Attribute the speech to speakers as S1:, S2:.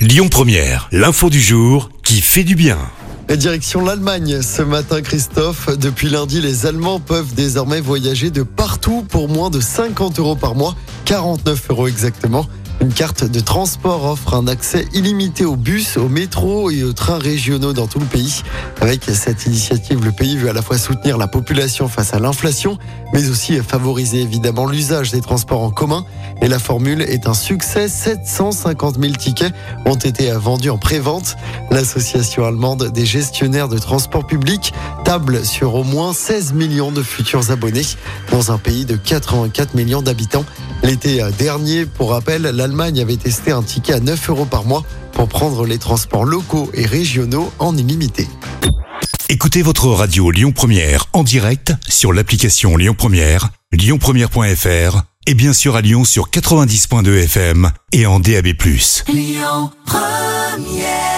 S1: Lyon Première, l'info du jour qui fait du bien.
S2: Direction l'Allemagne ce matin, Christophe. Depuis lundi, les Allemands peuvent désormais voyager de partout pour moins de 50 euros par mois, 49 euros exactement. Une carte de transport offre un accès illimité aux bus, au métro et aux trains régionaux dans tout le pays. Avec cette initiative, le pays veut à la fois soutenir la population face à l'inflation, mais aussi favoriser évidemment l'usage des transports en commun. Et la formule est un succès. 750 000 tickets ont été vendus en pré-vente. L'association allemande des gestionnaires de transport public table sur au moins 16 millions de futurs abonnés dans un pays de 84 millions d'habitants. L'été dernier, pour rappel, l'Allemagne avait testé un ticket à 9 euros par mois pour prendre les transports locaux et régionaux en illimité.
S1: Écoutez votre radio Lyon Première en direct sur l'application Lyon Première, lyonpremière.fr et bien sûr à Lyon sur 90.2 FM et en DAB+.
S3: Lyon Première